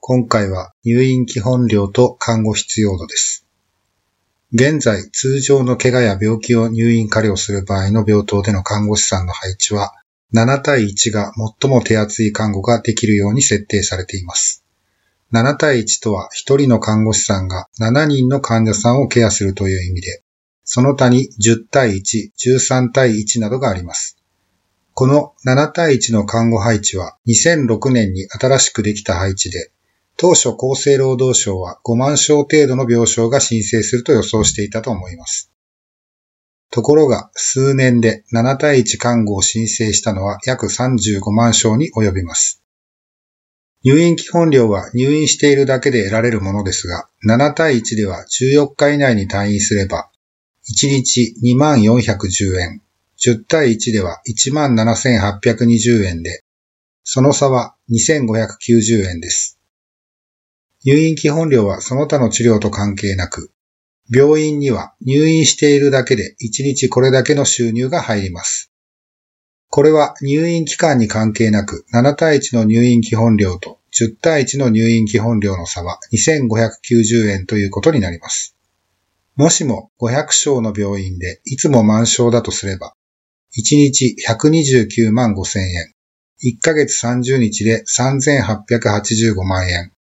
今回は入院基本料と看護必要度です。現在、通常の怪我や病気を入院加療する場合の病棟での看護師さんの配置は、7対1が最も手厚い看護ができるように設定されています。7対1とは1人の看護師さんが7人の患者さんをケアするという意味で、その他に10対1、13対1などがあります。この7対1の看護配置は2006年に新しくできた配置で、当初厚生労働省は5万床程度の病床が申請すると予想していたと思います。ところが数年で7対1看護を申請したのは約35万床に及びます。入院基本料は入院しているだけで得られるものですが、7対1では14日以内に退院すれば、1日2410円、10対1では17,820円で、その差は2590円です。入院基本料はその他の治療と関係なく、病院には入院しているだけで1日これだけの収入が入ります。これは入院期間に関係なく7対1の入院基本料と10対1の入院基本料の差は2590円ということになります。もしも500床の病院でいつも満床だとすれば、1日129万5千円、1ヶ月30日で3885万円、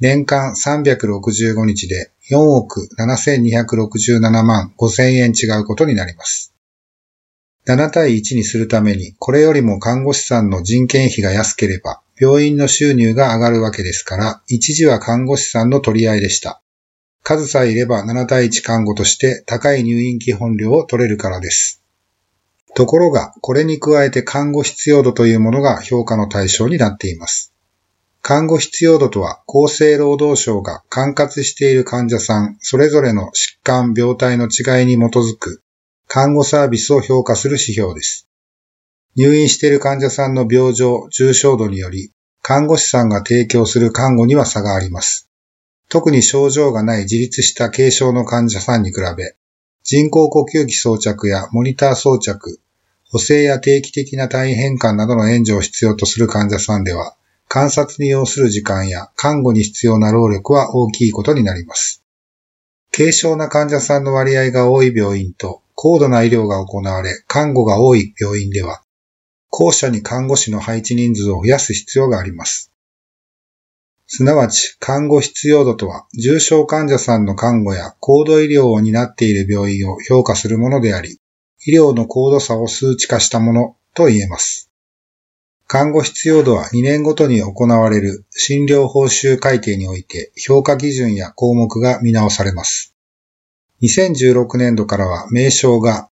年間365日で4億7267万5千円違うことになります。7対1にするために、これよりも看護師さんの人件費が安ければ、病院の収入が上がるわけですから、一時は看護師さんの取り合いでした。数さえいれば7対1看護として高い入院基本料を取れるからです。ところが、これに加えて看護必要度というものが評価の対象になっています。看護必要度とは、厚生労働省が管轄している患者さん、それぞれの疾患、病態の違いに基づく、看護サービスを評価する指標です。入院している患者さんの病状、重症度により、看護師さんが提供する看護には差があります。特に症状がない自立した軽症の患者さんに比べ、人工呼吸器装着やモニター装着、補正や定期的な体位変換などの援助を必要とする患者さんでは、観察に要する時間や看護に必要な労力は大きいことになります。軽症な患者さんの割合が多い病院と高度な医療が行われ、看護が多い病院では、後者に看護師の配置人数を増やす必要があります。すなわち、看護必要度とは、重症患者さんの看護や高度医療を担っている病院を評価するものであり、医療の高度差を数値化したものと言えます。看護必要度は2年ごとに行われる診療報酬改定において評価基準や項目が見直されます。2016年度からは名称が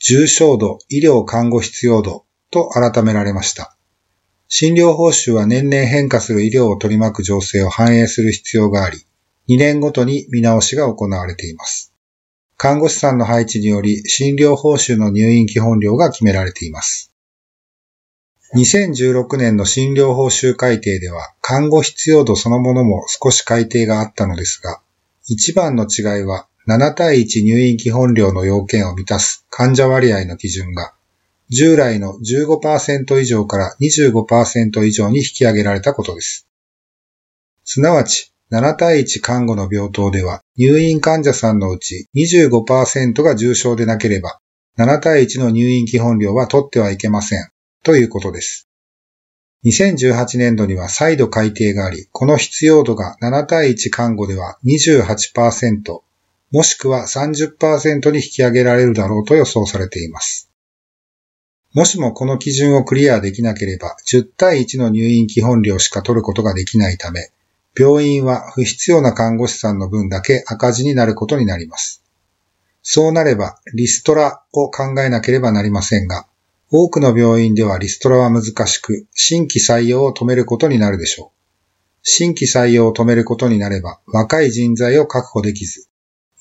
重症度医療看護必要度と改められました。診療報酬は年々変化する医療を取り巻く情勢を反映する必要があり、2年ごとに見直しが行われています。看護師さんの配置により診療報酬の入院基本料が決められています。2016年の診療報酬改定では看護必要度そのものも少し改定があったのですが、一番の違いは7対1入院基本料の要件を満たす患者割合の基準が従来の15%以上から25%以上に引き上げられたことです。すなわち、7対1看護の病棟では入院患者さんのうち25%が重症でなければ7対1の入院基本料は取ってはいけませんということです。2018年度には再度改定があり、この必要度が7対1看護では28%、もしくは30%に引き上げられるだろうと予想されています。もしもこの基準をクリアできなければ、10対1の入院基本料しか取ることができないため、病院は不必要な看護師さんの分だけ赤字になることになります。そうなれば、リストラを考えなければなりませんが、多くの病院ではリストラは難しく、新規採用を止めることになるでしょう。新規採用を止めることになれば若い人材を確保できず、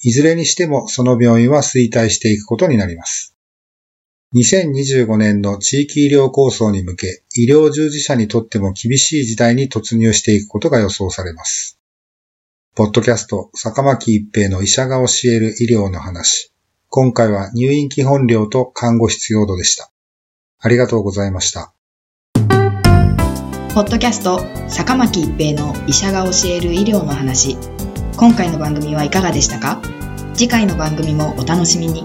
いずれにしてもその病院は衰退していくことになります。2025年の地域医療構想に向け、医療従事者にとっても厳しい時代に突入していくことが予想されます。ポッドキャスト、坂巻一平の医者が教える医療の話。今回は入院基本料と看護必要度でした。ありがとうございました。ポッドキャスト、坂巻一平の医者が教える医療の話。今回の番組はいかがでしたか？次回の番組もお楽しみに。